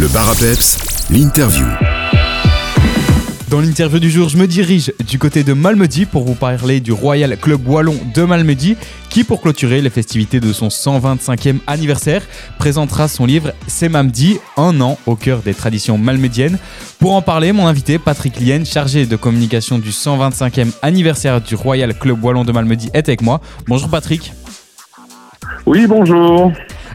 Le bar à peps, l'interview. Dans l'interview du jour, je me dirige du côté de Malmedy pour vous parler du Royal Club Wallon de Malmedy qui, pour clôturer les festivités de son 125e anniversaire, présentera son livre C'est Mamdi, un an au cœur des traditions malmédiennes. Pour en parler, mon invité Patrick Lien, chargé de communication du 125e anniversaire du Royal Club Wallon de Malmedy, est avec moi. Bonjour Patrick. Oui, bonjour.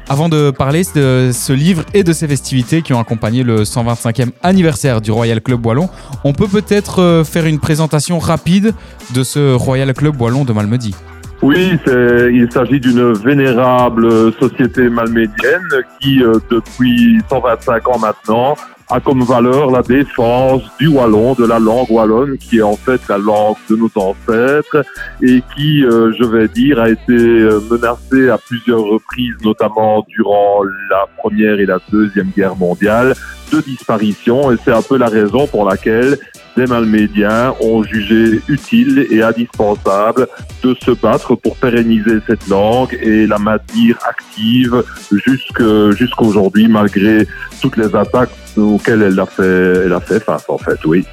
Avant de parler de ce livre et de ses festivités qui ont accompagné le 125e anniversaire du Royal Club Wallon, on peut peut-être euh, faire une présentation rapide de ce Royal Club Wallon de Malmedy. Oui, il s'agit d'une vénérable société malmédienne qui, euh, depuis 125 ans maintenant, a comme valeur la défense du wallon, de la langue wallonne, qui est en fait la langue de nos ancêtres et qui, euh, je vais dire, a été euh, menacée à plusieurs reprises, notamment durant la Première et la Deuxième Guerre mondiale, de disparition. Et c'est un peu la raison pour laquelle des Malmédiens ont jugé utile et indispensable de se battre pour pérenniser cette langue et la maintenir active jusqu'aujourd'hui, malgré toutes les attaques auxquelles elle a fait, elle a fait face, en fait, oui.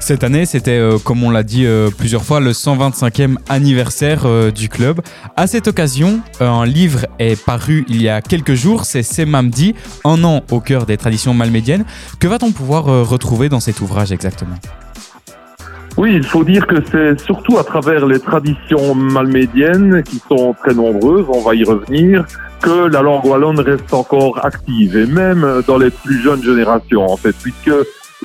Cette année, c'était, euh, comme on l'a dit euh, plusieurs fois, le 125e anniversaire euh, du club. À cette occasion, un livre est paru il y a quelques jours, c'est Semamdi, un an au cœur des traditions malmédiennes. Que va-t-on pouvoir retrouver dans cet ouvrage exactement? Oui, il faut dire que c'est surtout à travers les traditions malmédiennes, qui sont très nombreuses, on va y revenir, que la langue wallonne reste encore active, et même dans les plus jeunes générations, en fait, puisque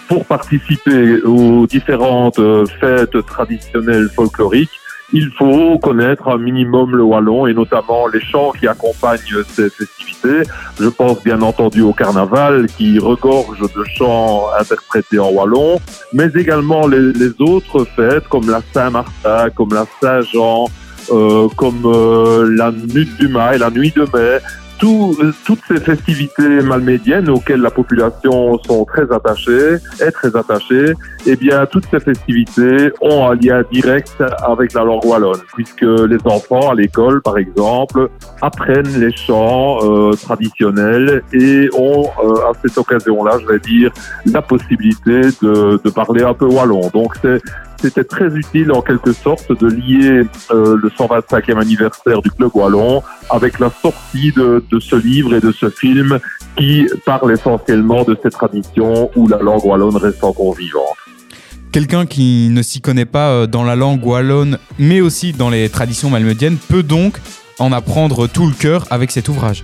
pour participer aux différentes euh, fêtes traditionnelles folkloriques, il faut connaître un minimum le wallon et notamment les chants qui accompagnent ces festivités. Je pense bien entendu au carnaval qui regorge de chants interprétés en wallon, mais également les, autres fêtes comme la Saint-Martin, comme la Saint-Jean, euh, comme euh, la nuit du mai, la nuit de mai, euh, toutes ces festivités malmédiennes auxquelles la population sont très attachée, est très attachée, eh bien, toutes ces festivités ont un lien direct avec la langue wallonne, puisque les enfants à l'école, par exemple, apprennent les chants euh, traditionnels et ont, euh, à cette occasion-là, je vais dire, la possibilité de, de parler un peu wallon. Donc, c'est c'était très utile en quelque sorte de lier euh, le 125e anniversaire du Club Wallon avec la sortie de, ce livre et de ce film qui parle essentiellement de ces traditions où la langue wallonne reste encore vivante. Quelqu'un qui ne s'y connaît pas euh, dans la langue wallonne, mais aussi dans les traditions malmediennes, peut donc en apprendre tout le cœur avec cet ouvrage.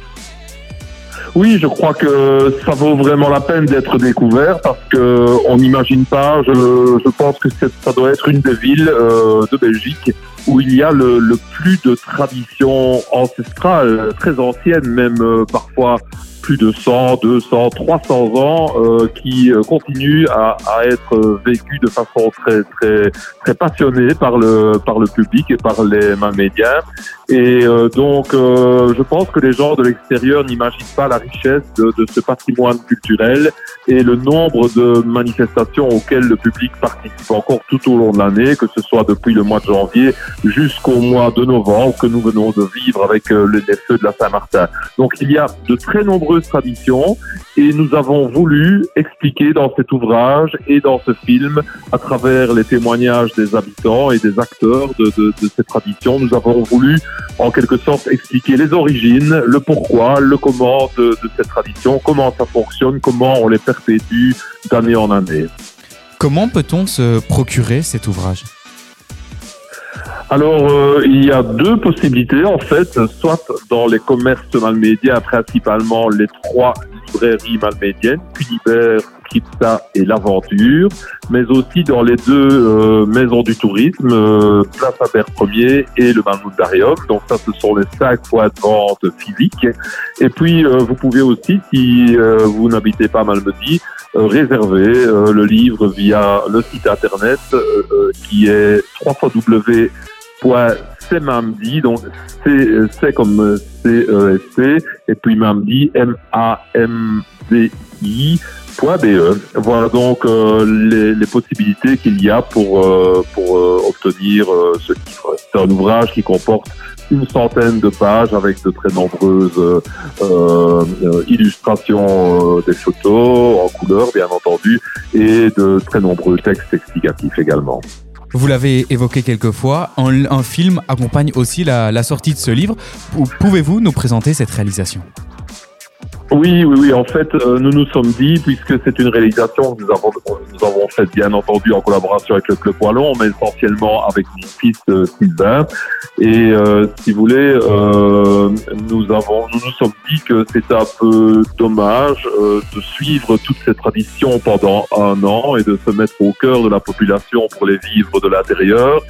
Oui, je crois que ça vaut vraiment la peine d'être découvert parce que on n'imagine pas. Je, je, pense que ça doit être une des villes euh, de Belgique où il y a le, le plus de traditions ancestrales, très anciennes, même euh, parfois plus de 100, 200, 300 ans euh, qui euh, continuent à, à, être vécus de façon très très très passionnée par le par le public et par les médias. Et euh, donc, euh, je pense que les gens de l'extérieur n'imaginent pas la richesse de, de, ce patrimoine culturel et le nombre de manifestations auxquelles le public participe encore tout au long de l'année, que ce soit depuis le mois de janvier jusqu'au mois de novembre que nous venons de vivre avec euh, les feux de la Saint-Martin. Donc, il y a de très nombreuses traditions et nous avons voulu expliquer dans cet ouvrage et dans ce film, à travers les témoignages des habitants et des acteurs de, de, de ces traditions, nous avons voulu en quelque sorte expliquer les origines, le pourquoi, le comment de, de cette tradition, comment ça fonctionne, comment on les perpétue d'année en année. Comment peut-on se procurer cet ouvrage? Alors, euh, il y a deux possibilités en fait, soit dans les commerces malmédiens, principalement les trois librairies malmédiennes, Cunibert, Crypta et l'Aventure, mais aussi dans les deux euh, maisons du tourisme, euh, Place Albert Ier et le Darium. Donc ça, ce sont les cinq points de vente physiques. Et puis, euh, vous pouvez aussi, si vous n'habitez pas Malmedy, réserver le livre via le site internet qui est www.cmamdi, donc c'est comme C-E-S-C, et puis Mamdi, M-A-M-D-I, Voilà donc les, les, possibilités qu'il y a pour, pour obtenir ce livre. C'est un ouvrage qui comporte une centaine de pages avec de très nombreuses euh, euh, illustrations euh, des photos en couleur, bien entendu, et de très nombreux textes explicatifs également. Vous l'avez évoqué quelques fois, un, film accompagne aussi la sortie de ce livre. Pouvez-vous nous présenter cette réalisation? Oui, oui, oui. En fait, euh, nous nous sommes dit, puisque c'est une réalisation que nous avons, nous avons faite bien entendu en collaboration avec le Club Wallon, mais essentiellement avec mon fils euh, Sylvain. Et euh, si vous voulez, nous avons, nous nous sommes dit que c'était un peu dommage de suivre toutes ces traditions pendant un an et de se mettre au cœur de la population pour les vivre de l'intérieur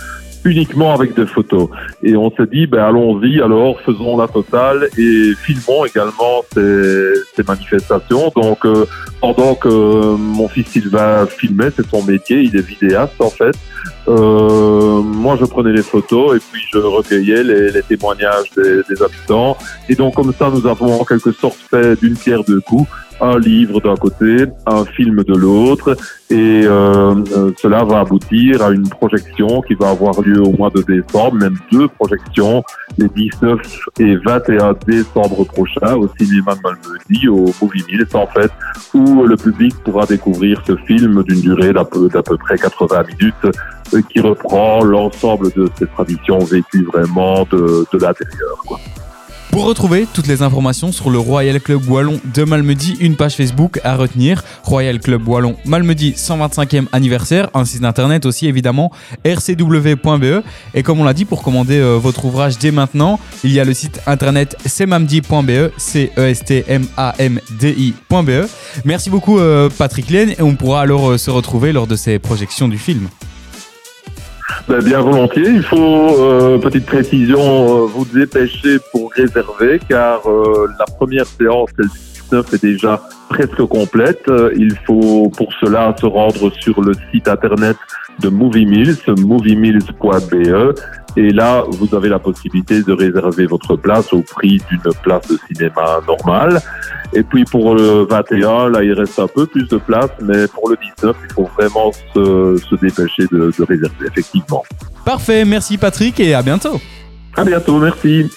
uniquement avec des photos. Et on s'est dit, ben allons-y, alors faisons la totale et filmons également ces, ces manifestations. Donc euh, pendant que mon fils Sylvain filmait, c'est son métier, il est vidéaste en fait. Euh, moi, je prenais les photos et puis je recueillais les, les témoignages des, des, habitants. Et donc, comme ça, nous avons en quelque sorte fait d'une pierre deux coups un livre d'un côté, un film de l'autre, et euh, euh, cela va aboutir à une projection qui va avoir lieu au mois de décembre, même deux projections, les 19 et 21 décembre prochains au cinéma de Malmedy, au Movie Mills en fait, où le public pourra découvrir ce film d'une durée d'à peu, peu près 80 minutes euh, qui reprend l'ensemble de ces traditions vécues vraiment de, de l'intérieur. Pour retrouver toutes les informations sur le Royal Club Wallon de Malmedy, une page Facebook à retenir, Royal Club Wallon Malmedy 125e anniversaire, un site internet aussi évidemment, rcw.be. Et comme on l'a dit, pour commander euh, votre ouvrage dès maintenant, il y a le site internet cmamdi.be, c e s t m a m d i.be. Merci beaucoup euh, Patrick Laine et on pourra alors euh, se retrouver lors de ces projections du film. Ben, bien volontiers. Il faut, euh, petite précision, euh, vous dépêcher pour réserver car euh, la première séance, celle du 19, est déjà presque complète. Il faut pour cela se rendre sur le site internet de Movie Mills, moviemills.be. Et là, vous avez la possibilité de réserver votre place au prix d'une place de cinéma normale. Et puis pour le 21, là, il reste un peu plus de place, mais pour le 19, il faut vraiment se, se dépêcher de, de réserver, effectivement. Parfait, merci Patrick et à bientôt. À bientôt, merci.